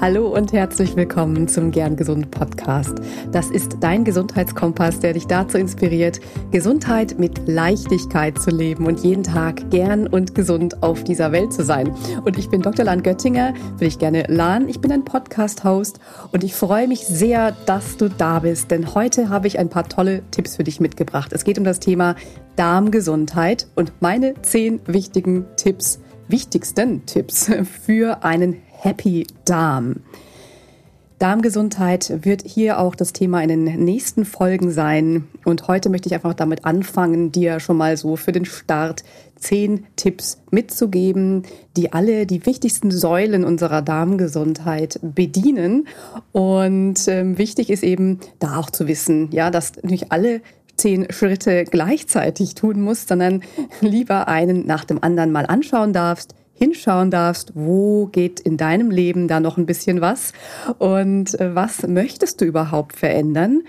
Hallo und herzlich willkommen zum Gern Gesund Podcast. Das ist dein Gesundheitskompass, der dich dazu inspiriert, Gesundheit mit Leichtigkeit zu leben und jeden Tag gern und gesund auf dieser Welt zu sein. Und ich bin Dr. Lan Göttinger, will ich gerne Lan. Ich bin ein Podcast-Host und ich freue mich sehr, dass du da bist, denn heute habe ich ein paar tolle Tipps für dich mitgebracht. Es geht um das Thema Darmgesundheit und meine zehn wichtigen Tipps, wichtigsten Tipps für einen Happy Darm. Darmgesundheit wird hier auch das Thema in den nächsten Folgen sein. Und heute möchte ich einfach damit anfangen, dir schon mal so für den Start zehn Tipps mitzugeben, die alle die wichtigsten Säulen unserer Darmgesundheit bedienen. Und ähm, wichtig ist eben da auch zu wissen, ja, dass nicht alle zehn Schritte gleichzeitig tun musst, sondern lieber einen nach dem anderen mal anschauen darfst, hinschauen darfst, wo geht in deinem Leben da noch ein bisschen was und äh, was möchtest du überhaupt verändern?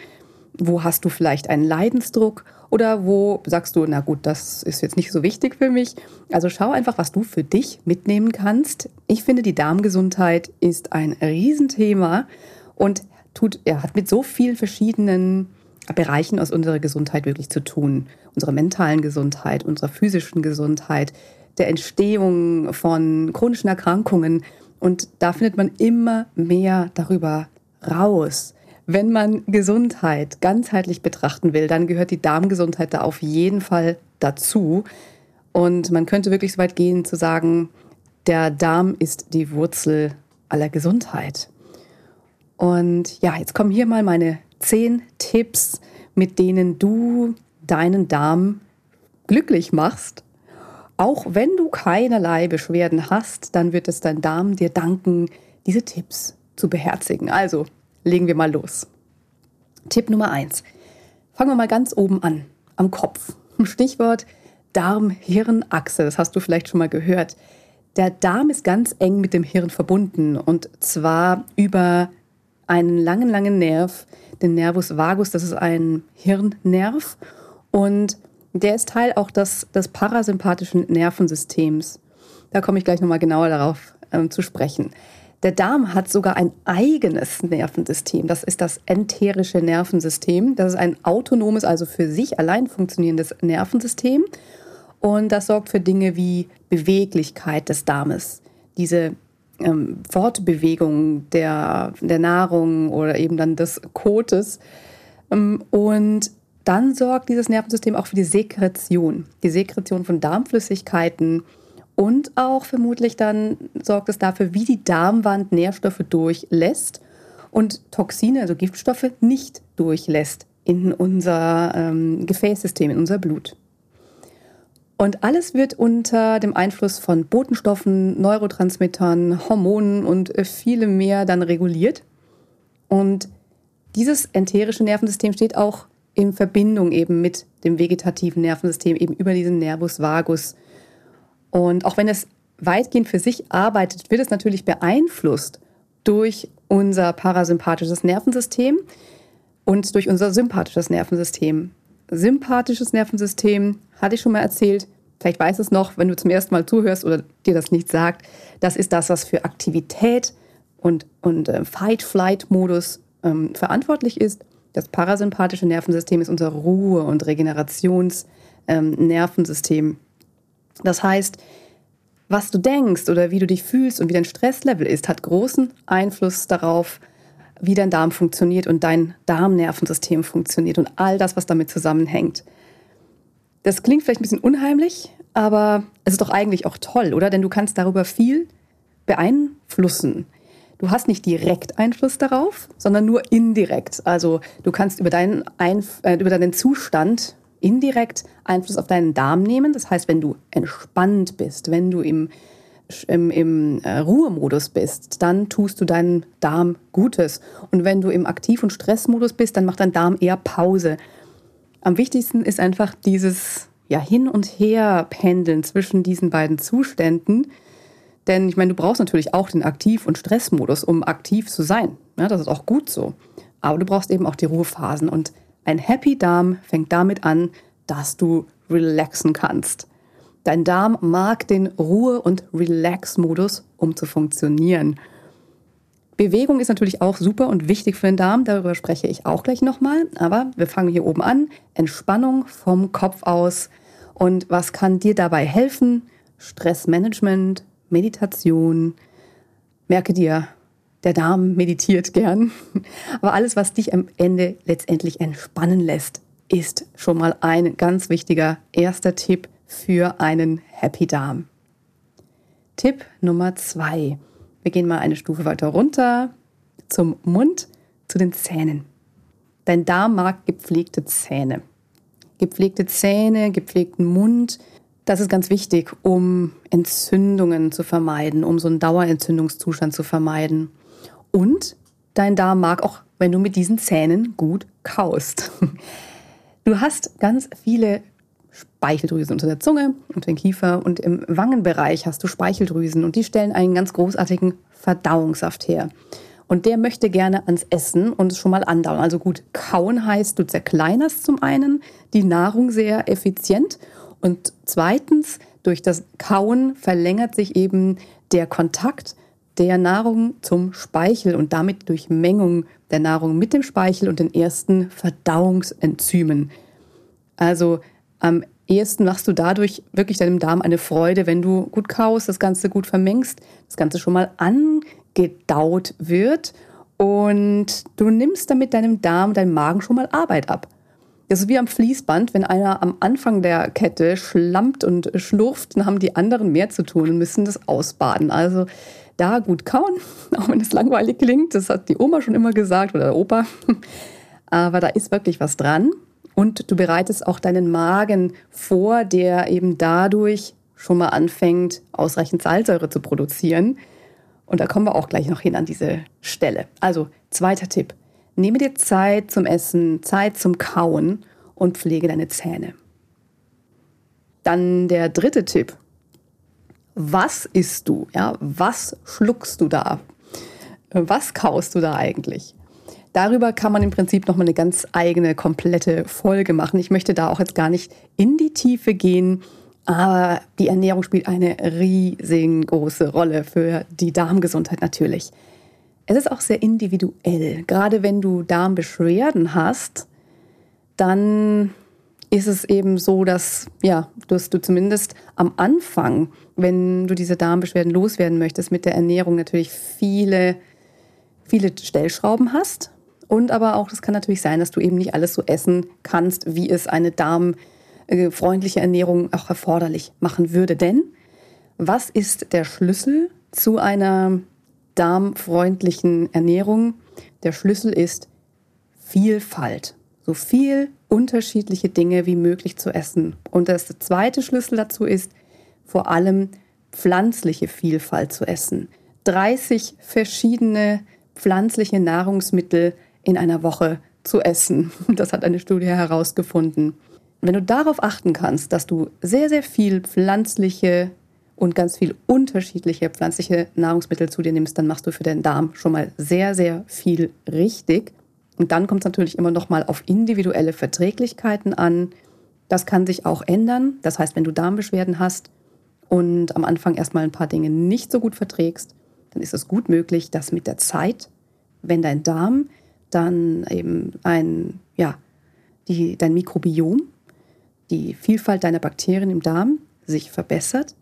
Wo hast du vielleicht einen Leidensdruck oder wo sagst du, na gut, das ist jetzt nicht so wichtig für mich. Also schau einfach, was du für dich mitnehmen kannst. Ich finde, die Darmgesundheit ist ein Riesenthema und tut, er hat mit so vielen verschiedenen Bereichen aus unserer Gesundheit wirklich zu tun. Unserer mentalen Gesundheit, unserer physischen Gesundheit, der Entstehung von chronischen Erkrankungen. Und da findet man immer mehr darüber raus. Wenn man Gesundheit ganzheitlich betrachten will, dann gehört die Darmgesundheit da auf jeden Fall dazu. Und man könnte wirklich so weit gehen zu sagen, der Darm ist die Wurzel aller Gesundheit. Und ja, jetzt kommen hier mal meine zehn Tipps, mit denen du deinen Darm glücklich machst auch wenn du keinerlei Beschwerden hast, dann wird es dein Darm dir danken, diese Tipps zu beherzigen. Also legen wir mal los. Tipp Nummer eins: Fangen wir mal ganz oben an, am Kopf. Stichwort Darm-Hirn-Achse, das hast du vielleicht schon mal gehört. Der Darm ist ganz eng mit dem Hirn verbunden und zwar über einen langen, langen Nerv, den Nervus vagus, das ist ein Hirnnerv. Und der ist Teil auch des, des parasympathischen Nervensystems. Da komme ich gleich nochmal genauer darauf ähm, zu sprechen. Der Darm hat sogar ein eigenes Nervensystem. Das ist das enterische Nervensystem. Das ist ein autonomes, also für sich allein funktionierendes Nervensystem. Und das sorgt für Dinge wie Beweglichkeit des Darmes, diese ähm, Fortbewegung der, der Nahrung oder eben dann des Kotes. Ähm, und dann sorgt dieses Nervensystem auch für die Sekretion, die Sekretion von Darmflüssigkeiten und auch vermutlich dann sorgt es dafür, wie die Darmwand Nährstoffe durchlässt und Toxine, also Giftstoffe, nicht durchlässt in unser ähm, Gefäßsystem, in unser Blut. Und alles wird unter dem Einfluss von Botenstoffen, Neurotransmittern, Hormonen und vielem mehr dann reguliert. Und dieses enterische Nervensystem steht auch in Verbindung eben mit dem vegetativen Nervensystem, eben über diesen Nervus vagus. Und auch wenn es weitgehend für sich arbeitet, wird es natürlich beeinflusst durch unser parasympathisches Nervensystem und durch unser sympathisches Nervensystem. Sympathisches Nervensystem, hatte ich schon mal erzählt, vielleicht weißt du es noch, wenn du zum ersten Mal zuhörst oder dir das nicht sagt, das ist das, was für Aktivität und, und äh, Fight-Flight-Modus ähm, verantwortlich ist. Das parasympathische Nervensystem ist unser Ruhe- und Regenerationsnervensystem. Ähm, das heißt, was du denkst oder wie du dich fühlst und wie dein Stresslevel ist, hat großen Einfluss darauf, wie dein Darm funktioniert und dein Darmnervensystem funktioniert und all das, was damit zusammenhängt. Das klingt vielleicht ein bisschen unheimlich, aber es ist doch eigentlich auch toll, oder? Denn du kannst darüber viel beeinflussen. Du hast nicht direkt Einfluss darauf, sondern nur indirekt. Also du kannst über deinen, Einf äh, über deinen Zustand indirekt Einfluss auf deinen Darm nehmen. Das heißt, wenn du entspannt bist, wenn du im, im, im äh, Ruhemodus bist, dann tust du deinem Darm Gutes. Und wenn du im Aktiv- und Stressmodus bist, dann macht dein Darm eher Pause. Am wichtigsten ist einfach dieses ja, Hin- und Her-Pendeln zwischen diesen beiden Zuständen denn ich meine, du brauchst natürlich auch den Aktiv- und Stressmodus, um aktiv zu sein. Ja, das ist auch gut so. Aber du brauchst eben auch die Ruhephasen. Und ein Happy Darm fängt damit an, dass du relaxen kannst. Dein Darm mag den Ruhe- und Relax-Modus, um zu funktionieren. Bewegung ist natürlich auch super und wichtig für den Darm, darüber spreche ich auch gleich nochmal. Aber wir fangen hier oben an. Entspannung vom Kopf aus. Und was kann dir dabei helfen? Stressmanagement, Meditation. Merke dir, der Darm meditiert gern. Aber alles, was dich am Ende letztendlich entspannen lässt, ist schon mal ein ganz wichtiger erster Tipp für einen Happy Darm. Tipp Nummer zwei. Wir gehen mal eine Stufe weiter runter zum Mund, zu den Zähnen. Dein Darm mag gepflegte Zähne. Gepflegte Zähne, gepflegten Mund, das ist ganz wichtig, um Entzündungen zu vermeiden, um so einen Dauerentzündungszustand zu vermeiden. Und dein Darm mag auch, wenn du mit diesen Zähnen gut kaust. Du hast ganz viele Speicheldrüsen unter der Zunge, unter den Kiefer und im Wangenbereich hast du Speicheldrüsen und die stellen einen ganz großartigen Verdauungssaft her. Und der möchte gerne ans Essen und es schon mal andauen. Also gut, kauen heißt, du zerkleinerst zum einen die Nahrung sehr effizient und zweitens, durch das Kauen verlängert sich eben der Kontakt der Nahrung zum Speichel und damit Durchmengung der Nahrung mit dem Speichel und den ersten Verdauungsenzymen. Also am ehesten machst du dadurch wirklich deinem Darm eine Freude, wenn du gut kaust, das Ganze gut vermengst, das Ganze schon mal angedaut wird und du nimmst damit deinem Darm, deinem Magen schon mal Arbeit ab. Das ist wie am Fließband, wenn einer am Anfang der Kette schlampt und schlurft, dann haben die anderen mehr zu tun und müssen das ausbaden. Also da gut kauen, auch wenn es langweilig klingt. Das hat die Oma schon immer gesagt oder der Opa. Aber da ist wirklich was dran. Und du bereitest auch deinen Magen vor, der eben dadurch schon mal anfängt, ausreichend Salzsäure zu produzieren. Und da kommen wir auch gleich noch hin an diese Stelle. Also, zweiter Tipp. Nehme dir Zeit zum Essen, Zeit zum Kauen und pflege deine Zähne. Dann der dritte Tipp was isst du? Ja, was schluckst du da? Was kaust du da eigentlich? Darüber kann man im Prinzip nochmal eine ganz eigene, komplette Folge machen. Ich möchte da auch jetzt gar nicht in die Tiefe gehen, aber die Ernährung spielt eine riesengroße Rolle für die Darmgesundheit natürlich. Es ist auch sehr individuell. Gerade wenn du Darmbeschwerden hast, dann ist es eben so, dass, ja, dass du zumindest am Anfang, wenn du diese Darmbeschwerden loswerden möchtest, mit der Ernährung natürlich viele, viele Stellschrauben hast. Und aber auch, das kann natürlich sein, dass du eben nicht alles so essen kannst, wie es eine darmfreundliche Ernährung auch erforderlich machen würde. Denn was ist der Schlüssel zu einer darmfreundlichen Ernährung? Der Schlüssel ist Vielfalt. So viel unterschiedliche Dinge wie möglich zu essen. Und das zweite Schlüssel dazu ist, vor allem pflanzliche Vielfalt zu essen. 30 verschiedene pflanzliche Nahrungsmittel in einer Woche zu essen. Das hat eine Studie herausgefunden. Wenn du darauf achten kannst, dass du sehr, sehr viel pflanzliche und ganz viel unterschiedliche pflanzliche Nahrungsmittel zu dir nimmst, dann machst du für deinen Darm schon mal sehr, sehr viel richtig. Und dann kommt es natürlich immer noch mal auf individuelle Verträglichkeiten an. Das kann sich auch ändern. Das heißt, wenn du Darmbeschwerden hast und am Anfang erstmal ein paar Dinge nicht so gut verträgst, dann ist es gut möglich, dass mit der Zeit, wenn dein Darm dann eben ein, ja, die, dein Mikrobiom, die Vielfalt deiner Bakterien im Darm sich verbessert,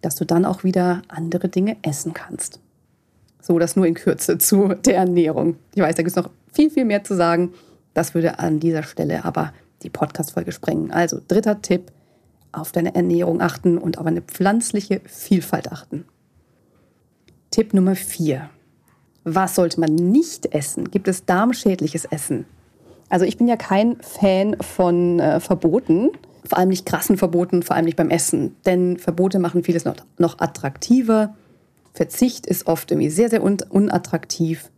dass du dann auch wieder andere Dinge essen kannst. So, das nur in Kürze zu der Ernährung. Ich weiß, da gibt es noch viel, viel mehr zu sagen. Das würde an dieser Stelle aber die Podcast-Folge sprengen. Also, dritter Tipp: auf deine Ernährung achten und auf eine pflanzliche Vielfalt achten. Tipp Nummer vier. Was sollte man nicht essen? Gibt es darmschädliches Essen? Also ich bin ja kein Fan von äh, Verboten, vor allem nicht krassen Verboten, vor allem nicht beim Essen. Denn Verbote machen vieles noch, noch attraktiver. Verzicht ist oft irgendwie sehr, sehr un unattraktiv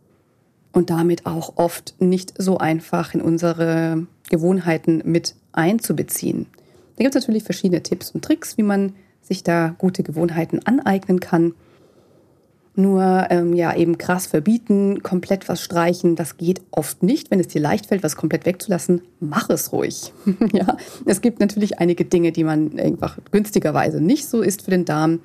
und damit auch oft nicht so einfach in unsere Gewohnheiten mit einzubeziehen. Da gibt es natürlich verschiedene Tipps und Tricks, wie man sich da gute Gewohnheiten aneignen kann. Nur ähm, ja eben krass verbieten, komplett was streichen, das geht oft nicht. Wenn es dir leicht fällt, was komplett wegzulassen, mach es ruhig. ja, es gibt natürlich einige Dinge, die man einfach günstigerweise nicht so isst für den Darm.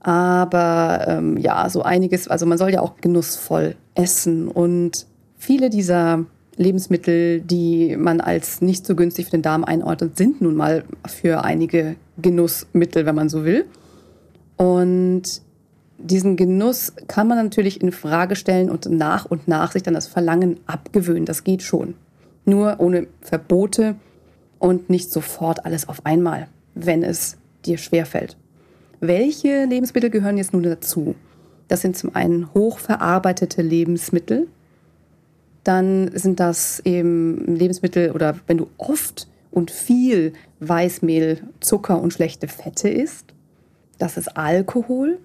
Aber ähm, ja, so einiges, also man soll ja auch genussvoll essen. Und viele dieser Lebensmittel, die man als nicht so günstig für den Darm einordnet, sind nun mal für einige Genussmittel, wenn man so will. Und diesen Genuss kann man natürlich in Frage stellen und nach und nach sich dann das Verlangen abgewöhnen. Das geht schon. Nur ohne Verbote und nicht sofort alles auf einmal, wenn es dir schwerfällt. Welche Lebensmittel gehören jetzt nun dazu? Das sind zum einen hochverarbeitete Lebensmittel. Dann sind das eben Lebensmittel oder wenn du oft und viel Weißmehl, Zucker und schlechte Fette isst. Das ist Alkohol.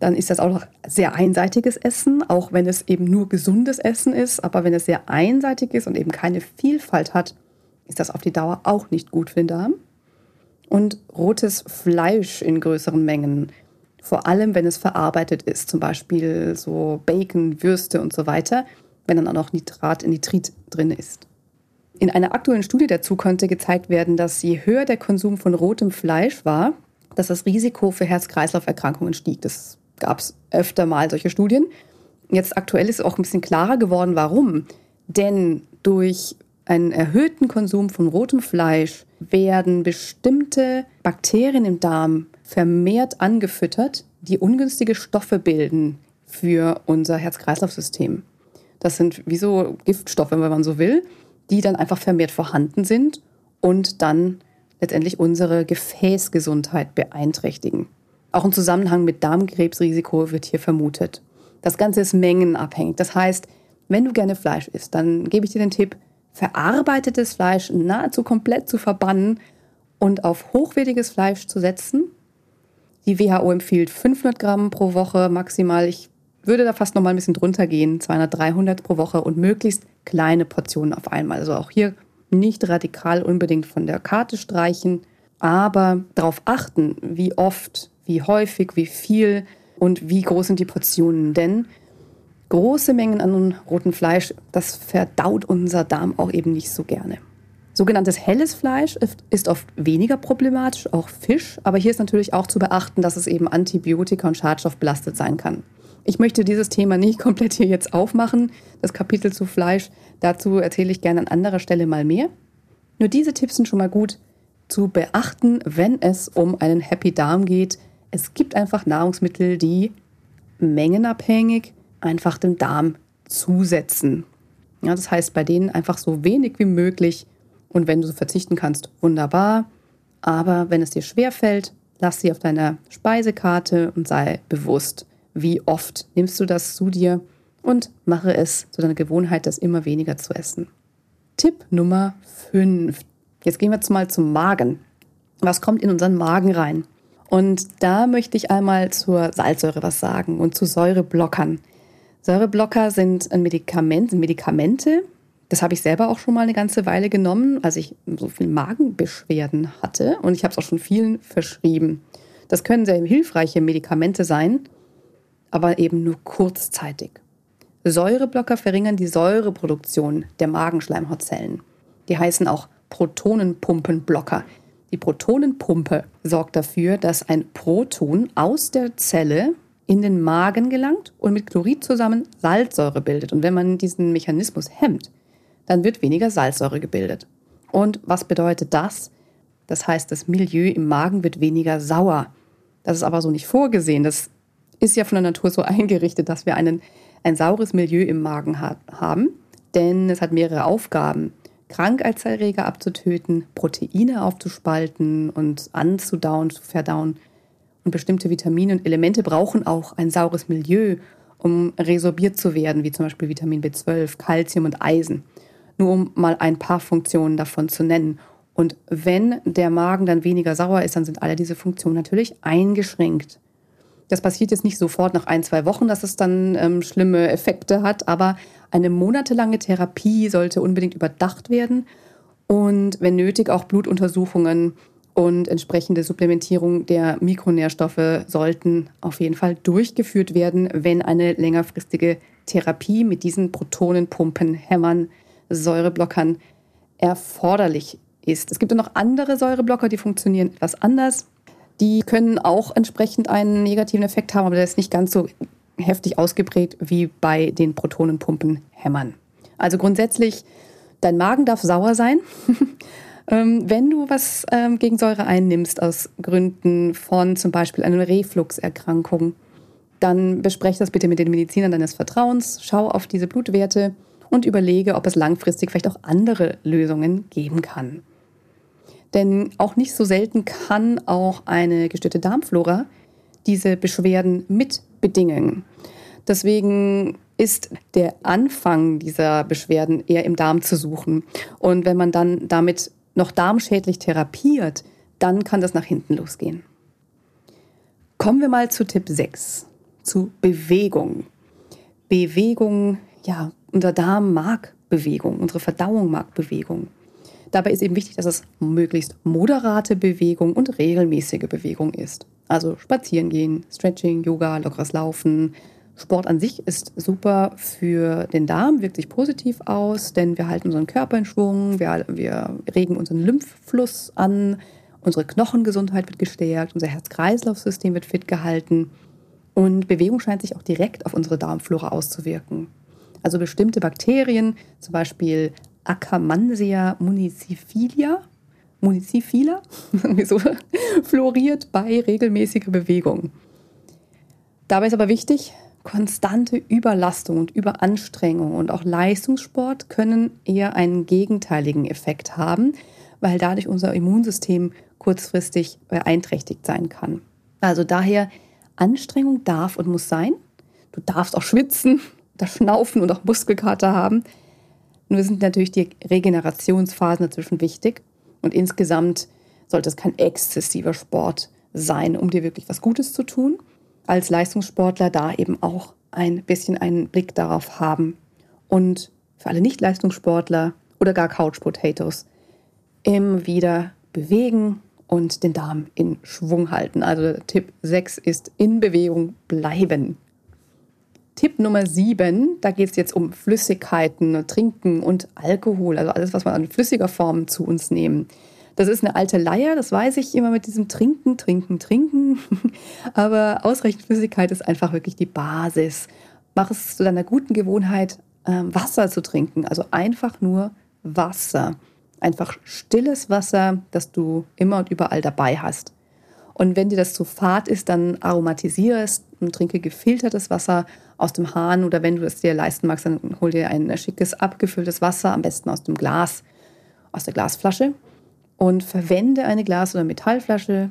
Dann ist das auch noch sehr einseitiges Essen, auch wenn es eben nur gesundes Essen ist. Aber wenn es sehr einseitig ist und eben keine Vielfalt hat, ist das auf die Dauer auch nicht gut für den Darm. Und rotes Fleisch in größeren Mengen, vor allem wenn es verarbeitet ist, zum Beispiel so Bacon, Würste und so weiter, wenn dann auch noch Nitrat, Nitrit drin ist. In einer aktuellen Studie dazu konnte gezeigt werden, dass je höher der Konsum von rotem Fleisch war, dass das Risiko für Herz-Kreislauf-Erkrankungen stieg. Das gab es öfter mal solche Studien. Jetzt aktuell ist auch ein bisschen klarer geworden, warum. Denn durch einen erhöhten Konsum von rotem Fleisch werden bestimmte Bakterien im Darm vermehrt angefüttert, die ungünstige Stoffe bilden für unser Herz-Kreislauf-System. Das sind wie so Giftstoffe, wenn man so will, die dann einfach vermehrt vorhanden sind und dann letztendlich unsere Gefäßgesundheit beeinträchtigen. Auch ein Zusammenhang mit Darmkrebsrisiko wird hier vermutet. Das Ganze ist mengenabhängig. Das heißt, wenn du gerne Fleisch isst, dann gebe ich dir den Tipp, verarbeitetes Fleisch nahezu komplett zu verbannen und auf hochwertiges Fleisch zu setzen. Die WHO empfiehlt 500 Gramm pro Woche maximal. Ich würde da fast noch mal ein bisschen drunter gehen, 200, 300 pro Woche und möglichst kleine Portionen auf einmal. Also auch hier nicht radikal unbedingt von der Karte streichen, aber darauf achten, wie oft, wie häufig, wie viel und wie groß sind die Portionen. Denn große Mengen an rotem Fleisch, das verdaut unser Darm auch eben nicht so gerne. Sogenanntes helles Fleisch ist oft weniger problematisch, auch Fisch, aber hier ist natürlich auch zu beachten, dass es eben Antibiotika und Schadstoff belastet sein kann. Ich möchte dieses Thema nicht komplett hier jetzt aufmachen, das Kapitel zu Fleisch. Dazu erzähle ich gerne an anderer Stelle mal mehr. Nur diese Tipps sind schon mal gut zu beachten, wenn es um einen Happy Darm geht. Es gibt einfach Nahrungsmittel, die mengenabhängig einfach dem Darm zusetzen. Ja, das heißt, bei denen einfach so wenig wie möglich und wenn du verzichten kannst, wunderbar. Aber wenn es dir schwer fällt, lass sie auf deiner Speisekarte und sei bewusst, wie oft nimmst du das zu dir und mache es zu deiner Gewohnheit, das immer weniger zu essen. Tipp Nummer 5. Jetzt gehen wir jetzt mal zum Magen. Was kommt in unseren Magen rein? Und da möchte ich einmal zur Salzsäure was sagen und zu Säureblockern. Säureblocker sind ein Medikament, sind Medikamente. Das habe ich selber auch schon mal eine ganze Weile genommen, als ich so viel Magenbeschwerden hatte. Und ich habe es auch schon vielen verschrieben. Das können sehr hilfreiche Medikamente sein, aber eben nur kurzzeitig. Säureblocker verringern die Säureproduktion der Magenschleimhautzellen. Die heißen auch Protonenpumpenblocker. Die Protonenpumpe sorgt dafür, dass ein Proton aus der Zelle in den Magen gelangt und mit Chlorid zusammen Salzsäure bildet. Und wenn man diesen Mechanismus hemmt, dann wird weniger Salzsäure gebildet. Und was bedeutet das? Das heißt, das Milieu im Magen wird weniger sauer. Das ist aber so nicht vorgesehen. Das ist ja von der Natur so eingerichtet, dass wir einen, ein saures Milieu im Magen ha haben. Denn es hat mehrere Aufgaben. Krankheitserreger abzutöten, Proteine aufzuspalten und anzudauen, zu verdauen und bestimmte Vitamine und Elemente brauchen auch ein saures Milieu, um resorbiert zu werden, wie zum Beispiel Vitamin B12, Calcium und Eisen. Nur um mal ein paar Funktionen davon zu nennen. Und wenn der Magen dann weniger sauer ist, dann sind alle diese Funktionen natürlich eingeschränkt. Das passiert jetzt nicht sofort nach ein, zwei Wochen, dass es dann ähm, schlimme Effekte hat, aber eine monatelange Therapie sollte unbedingt überdacht werden und wenn nötig auch Blutuntersuchungen und entsprechende Supplementierung der Mikronährstoffe sollten auf jeden Fall durchgeführt werden, wenn eine längerfristige Therapie mit diesen Protonenpumpen, Hämmern, Säureblockern erforderlich ist. Es gibt noch andere Säureblocker, die funktionieren etwas anders. Die können auch entsprechend einen negativen Effekt haben, aber der ist nicht ganz so heftig ausgeprägt wie bei den Protonenpumpenhämmern. Also grundsätzlich, dein Magen darf sauer sein. Ähm, wenn du was ähm, gegen Säure einnimmst aus Gründen von zum Beispiel einer Refluxerkrankung, dann bespreche das bitte mit den Medizinern deines Vertrauens, schau auf diese Blutwerte und überlege, ob es langfristig vielleicht auch andere Lösungen geben kann. Denn auch nicht so selten kann auch eine gestörte Darmflora diese Beschwerden mit bedingen. Deswegen ist der Anfang dieser Beschwerden eher im Darm zu suchen. Und wenn man dann damit noch darmschädlich therapiert, dann kann das nach hinten losgehen. Kommen wir mal zu Tipp 6, zu Bewegung. Bewegung, ja, unser Darm mag Bewegung, unsere Verdauung mag Bewegung. Dabei ist eben wichtig, dass es möglichst moderate Bewegung und regelmäßige Bewegung ist. Also spazieren gehen, Stretching, Yoga, lockeres Laufen. Sport an sich ist super für den Darm, wirkt sich positiv aus, denn wir halten unseren Körper in Schwung, wir, wir regen unseren Lymphfluss an, unsere Knochengesundheit wird gestärkt, unser Herz-Kreislauf-System wird fit gehalten und Bewegung scheint sich auch direkt auf unsere Darmflora auszuwirken. Also bestimmte Bakterien, zum Beispiel Akkermansia municipilia, municipila, so, floriert bei regelmäßiger Bewegung. Dabei ist aber wichtig, konstante Überlastung und Überanstrengung und auch Leistungssport können eher einen gegenteiligen Effekt haben, weil dadurch unser Immunsystem kurzfristig beeinträchtigt sein kann. Also daher, Anstrengung darf und muss sein. Du darfst auch schwitzen, das Schnaufen und auch Muskelkater haben. Nur sind natürlich die Regenerationsphasen dazwischen wichtig. Und insgesamt sollte es kein exzessiver Sport sein, um dir wirklich was Gutes zu tun. Als Leistungssportler da eben auch ein bisschen einen Blick darauf haben. Und für alle Nicht-Leistungssportler oder gar Couch Potatoes immer wieder bewegen und den Darm in Schwung halten. Also Tipp 6 ist in Bewegung bleiben. Tipp Nummer 7, da geht es jetzt um Flüssigkeiten, Trinken und Alkohol, also alles, was wir an flüssiger Form zu uns nehmen. Das ist eine alte Leier, das weiß ich immer mit diesem Trinken, Trinken, Trinken. Aber ausreichend Flüssigkeit ist einfach wirklich die Basis. Mach es zu deiner guten Gewohnheit, ähm, Wasser zu trinken. Also einfach nur Wasser. Einfach stilles Wasser, das du immer und überall dabei hast. Und wenn dir das zu fad ist, dann aromatisiere es und trinke gefiltertes Wasser aus dem Hahn oder wenn du es dir leisten magst, dann hol dir ein schickes abgefülltes Wasser, am besten aus dem Glas, aus der Glasflasche und verwende eine Glas- oder Metallflasche.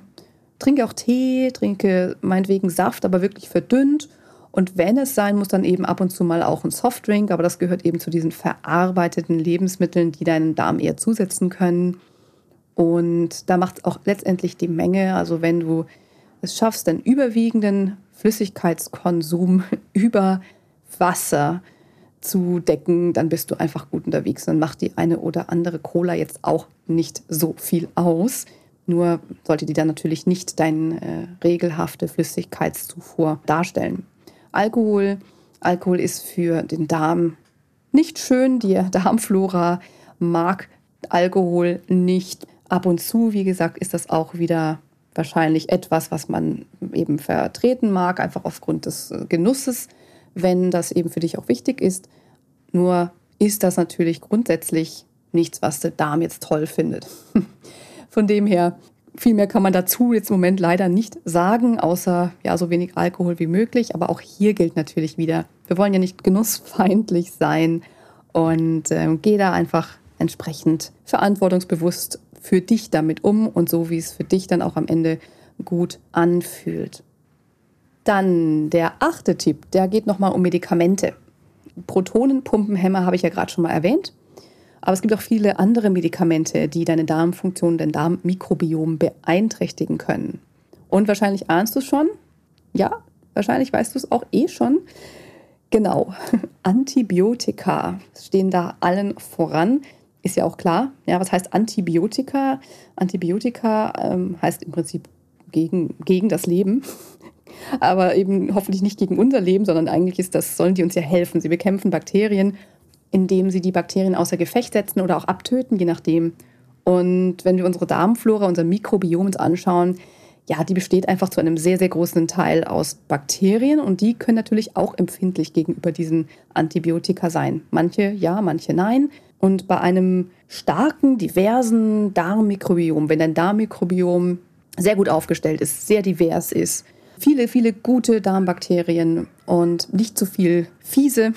Trinke auch Tee, trinke meinetwegen Saft, aber wirklich verdünnt. Und wenn es sein muss, dann eben ab und zu mal auch ein Softdrink, aber das gehört eben zu diesen verarbeiteten Lebensmitteln, die deinen Darm eher zusetzen können. Und da macht es auch letztendlich die Menge. Also wenn du es schaffst, den überwiegenden Flüssigkeitskonsum über Wasser zu decken, dann bist du einfach gut unterwegs. Dann macht die eine oder andere Cola jetzt auch nicht so viel aus. Nur sollte die dann natürlich nicht deine äh, regelhafte Flüssigkeitszufuhr darstellen. Alkohol. Alkohol ist für den Darm nicht schön. Die Darmflora mag Alkohol nicht. Ab und zu, wie gesagt, ist das auch wieder wahrscheinlich etwas, was man eben vertreten mag, einfach aufgrund des äh, Genusses, wenn das eben für dich auch wichtig ist. Nur ist das natürlich grundsätzlich nichts, was der Darm jetzt toll findet. Von dem her, viel mehr kann man dazu jetzt im Moment leider nicht sagen, außer ja, so wenig Alkohol wie möglich. Aber auch hier gilt natürlich wieder, wir wollen ja nicht genussfeindlich sein und äh, geh da einfach entsprechend verantwortungsbewusst für dich damit um und so, wie es für dich dann auch am Ende gut anfühlt. Dann der achte Tipp, der geht nochmal um Medikamente. Protonenpumpenhämmer habe ich ja gerade schon mal erwähnt. Aber es gibt auch viele andere Medikamente, die deine Darmfunktion, dein Darmmikrobiom beeinträchtigen können. Und wahrscheinlich ahnst du es schon. Ja, wahrscheinlich weißt du es auch eh schon. Genau, Antibiotika stehen da allen voran ist ja auch klar. Ja, was heißt Antibiotika? Antibiotika ähm, heißt im Prinzip gegen, gegen das Leben. Aber eben hoffentlich nicht gegen unser Leben, sondern eigentlich ist das, sollen die uns ja helfen. Sie bekämpfen Bakterien, indem sie die Bakterien außer Gefecht setzen oder auch abtöten, je nachdem. Und wenn wir unsere Darmflora, unser Mikrobiom uns anschauen, ja, die besteht einfach zu einem sehr, sehr großen Teil aus Bakterien und die können natürlich auch empfindlich gegenüber diesen Antibiotika sein. Manche ja, manche nein. Und bei einem starken, diversen Darmmikrobiom, wenn dein Darmmikrobiom sehr gut aufgestellt ist, sehr divers ist, viele, viele gute Darmbakterien und nicht zu viel fiese,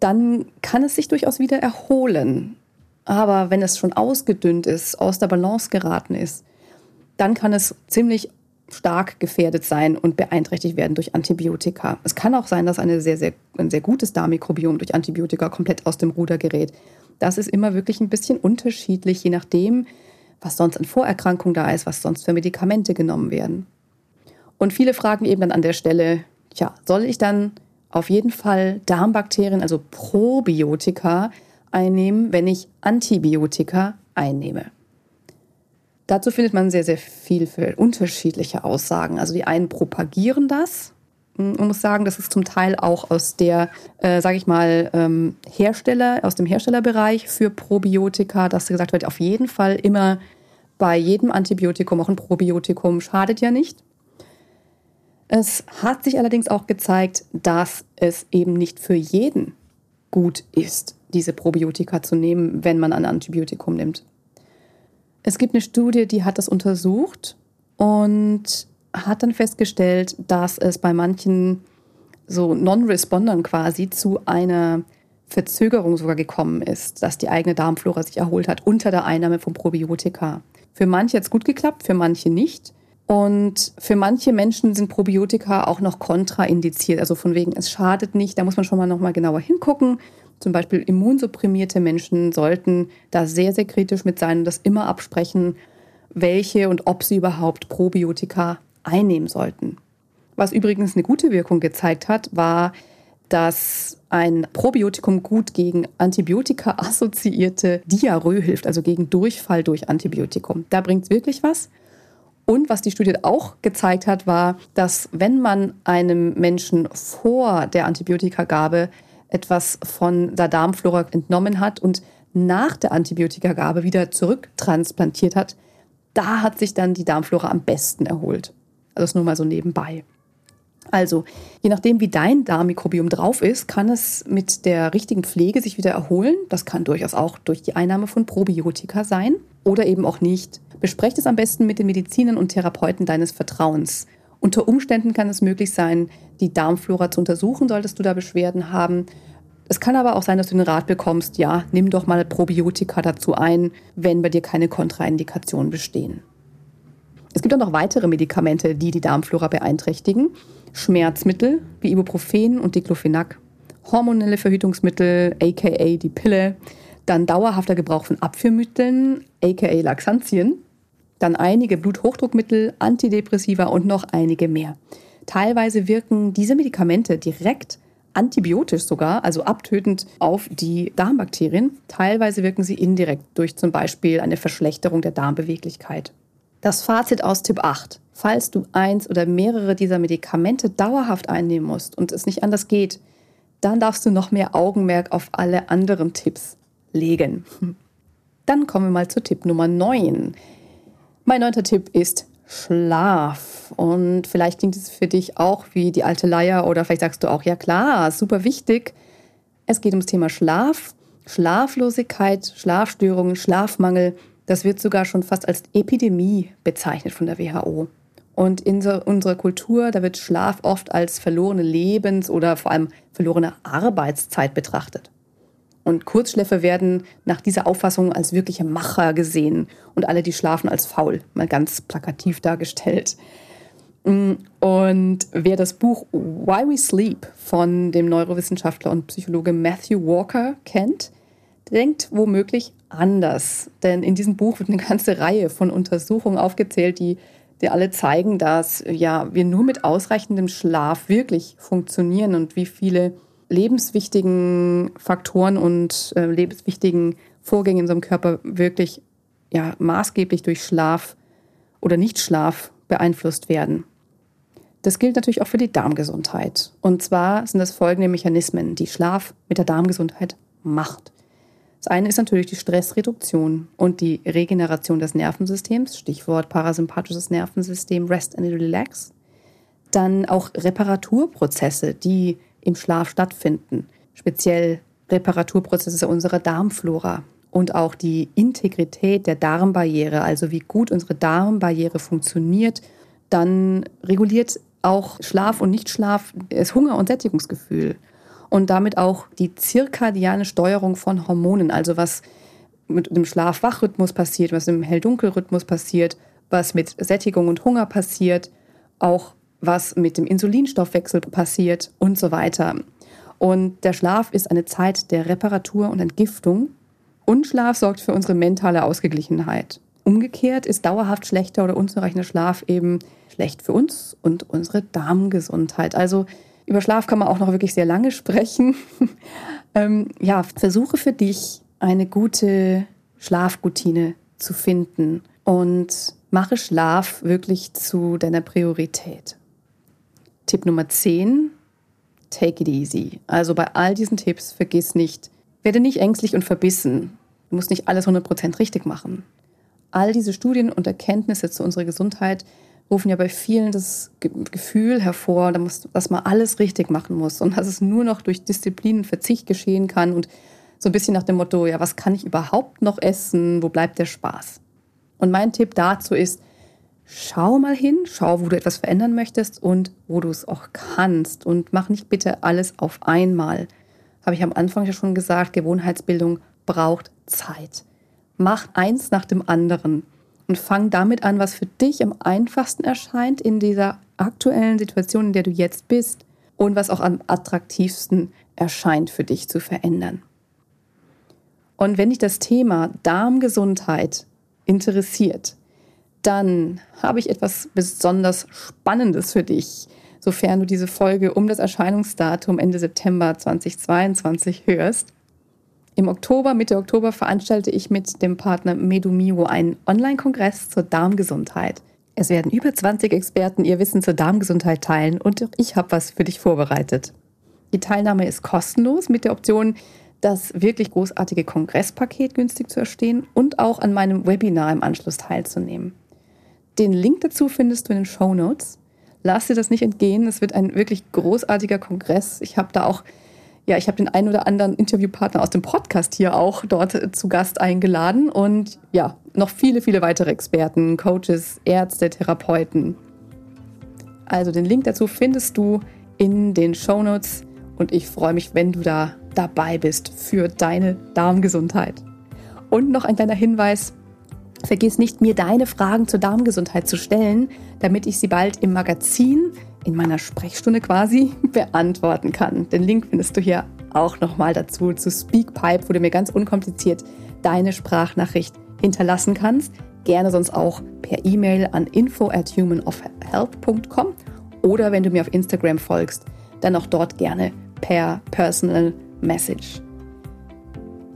dann kann es sich durchaus wieder erholen. Aber wenn es schon ausgedünnt ist, aus der Balance geraten ist, dann kann es ziemlich stark gefährdet sein und beeinträchtigt werden durch Antibiotika. Es kann auch sein, dass eine sehr, sehr, ein sehr gutes Darmmikrobiom durch Antibiotika komplett aus dem Ruder gerät. Das ist immer wirklich ein bisschen unterschiedlich, je nachdem, was sonst an Vorerkrankung da ist, was sonst für Medikamente genommen werden. Und viele fragen eben dann an der Stelle, ja, soll ich dann auf jeden Fall Darmbakterien, also Probiotika, einnehmen, wenn ich Antibiotika einnehme? Dazu findet man sehr, sehr viel für unterschiedliche Aussagen. Also die einen propagieren das. Man muss sagen, das ist zum Teil auch aus der, äh, sage ich mal, ähm, Hersteller, aus dem Herstellerbereich für Probiotika, dass gesagt wird, auf jeden Fall immer bei jedem Antibiotikum auch ein Probiotikum schadet ja nicht. Es hat sich allerdings auch gezeigt, dass es eben nicht für jeden gut ist, diese Probiotika zu nehmen, wenn man ein Antibiotikum nimmt. Es gibt eine Studie, die hat das untersucht und hat dann festgestellt, dass es bei manchen so Non-Respondern quasi zu einer Verzögerung sogar gekommen ist, dass die eigene Darmflora sich erholt hat unter der Einnahme von Probiotika. Für manche hat es gut geklappt, für manche nicht. Und für manche Menschen sind Probiotika auch noch kontraindiziert. Also von wegen, es schadet nicht. Da muss man schon mal noch mal genauer hingucken. Zum Beispiel immunsupprimierte Menschen sollten da sehr, sehr kritisch mit sein und das immer absprechen, welche und ob sie überhaupt Probiotika einnehmen sollten. Was übrigens eine gute Wirkung gezeigt hat, war, dass ein Probiotikum gut gegen Antibiotika-assoziierte Diarrhoe hilft, also gegen Durchfall durch Antibiotikum. Da bringt es wirklich was. Und was die Studie auch gezeigt hat, war, dass wenn man einem Menschen vor der Antibiotikagabe etwas von der Darmflora entnommen hat und nach der Antibiotikagabe wieder zurücktransplantiert hat, da hat sich dann die Darmflora am besten erholt. Also das nur mal so nebenbei. Also, je nachdem, wie dein Darmmikrobiom drauf ist, kann es mit der richtigen Pflege sich wieder erholen. Das kann durchaus auch durch die Einnahme von Probiotika sein oder eben auch nicht. Besprecht es am besten mit den Medizinern und Therapeuten deines Vertrauens. Unter Umständen kann es möglich sein, die Darmflora zu untersuchen, solltest du da Beschwerden haben. Es kann aber auch sein, dass du den Rat bekommst, ja, nimm doch mal Probiotika dazu ein, wenn bei dir keine Kontraindikationen bestehen. Es gibt auch noch weitere Medikamente, die die Darmflora beeinträchtigen. Schmerzmittel wie Ibuprofen und Diclofenac, hormonelle Verhütungsmittel, aka die Pille, dann dauerhafter Gebrauch von Abführmitteln, aka Laxantien, dann einige Bluthochdruckmittel, Antidepressiva und noch einige mehr. Teilweise wirken diese Medikamente direkt antibiotisch sogar, also abtötend auf die Darmbakterien. Teilweise wirken sie indirekt durch zum Beispiel eine Verschlechterung der Darmbeweglichkeit. Das Fazit aus Tipp 8. Falls du eins oder mehrere dieser Medikamente dauerhaft einnehmen musst und es nicht anders geht, dann darfst du noch mehr Augenmerk auf alle anderen Tipps legen. Dann kommen wir mal zu Tipp Nummer 9. Mein neunter Tipp ist Schlaf. Und vielleicht klingt es für dich auch wie die alte Leier oder vielleicht sagst du auch, ja klar, super wichtig. Es geht ums Thema Schlaf, Schlaflosigkeit, Schlafstörungen, Schlafmangel. Das wird sogar schon fast als Epidemie bezeichnet von der WHO. Und in unserer Kultur, da wird Schlaf oft als verlorene Lebens- oder vor allem verlorene Arbeitszeit betrachtet. Und Kurzschläfer werden nach dieser Auffassung als wirkliche Macher gesehen und alle, die schlafen, als faul, mal ganz plakativ dargestellt. Und wer das Buch Why We Sleep von dem Neurowissenschaftler und Psychologe Matthew Walker kennt, denkt womöglich anders. Denn in diesem Buch wird eine ganze Reihe von Untersuchungen aufgezählt, die, die alle zeigen, dass ja, wir nur mit ausreichendem Schlaf wirklich funktionieren und wie viele lebenswichtigen Faktoren und äh, lebenswichtigen Vorgänge in unserem Körper wirklich ja, maßgeblich durch Schlaf oder Nichtschlaf beeinflusst werden. Das gilt natürlich auch für die Darmgesundheit. Und zwar sind das folgende Mechanismen, die Schlaf mit der Darmgesundheit macht. Das eine ist natürlich die Stressreduktion und die Regeneration des Nervensystems, Stichwort parasympathisches Nervensystem, Rest and Relax. Dann auch Reparaturprozesse, die im Schlaf stattfinden, speziell Reparaturprozesse unserer Darmflora und auch die Integrität der Darmbarriere, also wie gut unsere Darmbarriere funktioniert, dann reguliert auch Schlaf und Nichtschlaf das Hunger- und Sättigungsgefühl und damit auch die zirkadiane Steuerung von Hormonen, also was mit dem Schlaf-Wach-Rhythmus passiert, was im Hell-Dunkel-Rhythmus passiert, was mit Sättigung und Hunger passiert, auch was mit dem Insulinstoffwechsel passiert und so weiter. Und der Schlaf ist eine Zeit der Reparatur und Entgiftung. Und Schlaf sorgt für unsere mentale Ausgeglichenheit. Umgekehrt ist dauerhaft schlechter oder unzureichender Schlaf eben schlecht für uns und unsere Darmgesundheit. Also über Schlaf kann man auch noch wirklich sehr lange sprechen. ähm, ja, versuche für dich eine gute Schlafroutine zu finden und mache Schlaf wirklich zu deiner Priorität. Tipp Nummer 10, take it easy. Also bei all diesen Tipps vergiss nicht, werde nicht ängstlich und verbissen. Du musst nicht alles 100% richtig machen. All diese Studien und Erkenntnisse zu unserer Gesundheit rufen ja bei vielen das Gefühl hervor, dass man alles richtig machen muss und dass es nur noch durch Disziplin und Verzicht geschehen kann und so ein bisschen nach dem Motto, ja, was kann ich überhaupt noch essen? Wo bleibt der Spaß? Und mein Tipp dazu ist, schau mal hin, schau, wo du etwas verändern möchtest und wo du es auch kannst. Und mach nicht bitte alles auf einmal. Habe ich am Anfang ja schon gesagt, Gewohnheitsbildung braucht Zeit. Mach eins nach dem anderen und fang damit an, was für dich am einfachsten erscheint in dieser aktuellen Situation, in der du jetzt bist und was auch am attraktivsten erscheint für dich zu verändern. Und wenn dich das Thema Darmgesundheit interessiert, dann habe ich etwas besonders Spannendes für dich, sofern du diese Folge um das Erscheinungsdatum Ende September 2022 hörst. Im Oktober, Mitte Oktober, veranstalte ich mit dem Partner Medumio einen Online-Kongress zur Darmgesundheit. Es werden über 20 Experten ihr Wissen zur Darmgesundheit teilen und ich habe was für dich vorbereitet. Die Teilnahme ist kostenlos mit der Option, das wirklich großartige Kongresspaket günstig zu erstehen und auch an meinem Webinar im Anschluss teilzunehmen. Den Link dazu findest du in den Show Notes. Lass dir das nicht entgehen. Es wird ein wirklich großartiger Kongress. Ich habe da auch, ja, ich habe den einen oder anderen Interviewpartner aus dem Podcast hier auch dort zu Gast eingeladen und ja, noch viele, viele weitere Experten, Coaches, Ärzte, Therapeuten. Also den Link dazu findest du in den Show Notes und ich freue mich, wenn du da dabei bist für deine Darmgesundheit. Und noch ein kleiner Hinweis, Vergiss nicht, mir deine Fragen zur Darmgesundheit zu stellen, damit ich sie bald im Magazin, in meiner Sprechstunde quasi, beantworten kann. Den Link findest du hier auch nochmal dazu zu Speakpipe, wo du mir ganz unkompliziert deine Sprachnachricht hinterlassen kannst. Gerne sonst auch per E-Mail an info at humanofhealth.com oder wenn du mir auf Instagram folgst, dann auch dort gerne per Personal Message.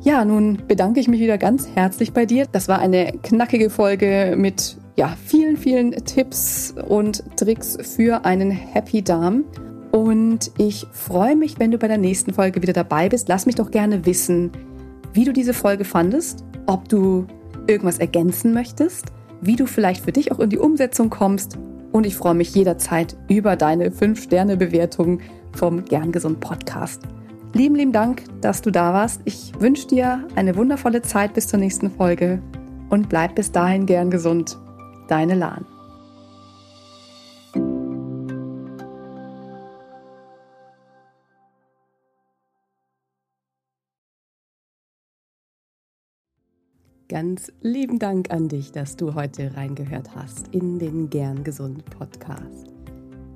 Ja, nun bedanke ich mich wieder ganz herzlich bei dir. Das war eine knackige Folge mit ja, vielen, vielen Tipps und Tricks für einen Happy Darm. Und ich freue mich, wenn du bei der nächsten Folge wieder dabei bist. Lass mich doch gerne wissen, wie du diese Folge fandest, ob du irgendwas ergänzen möchtest, wie du vielleicht für dich auch in die Umsetzung kommst. Und ich freue mich jederzeit über deine 5-Sterne-Bewertung vom Gern Gesund Podcast. Lieben, lieben Dank, dass du da warst. Ich wünsche dir eine wundervolle Zeit bis zur nächsten Folge und bleib bis dahin gern gesund. Deine Lahn. Ganz lieben Dank an dich, dass du heute reingehört hast in den Gern Gesund Podcast.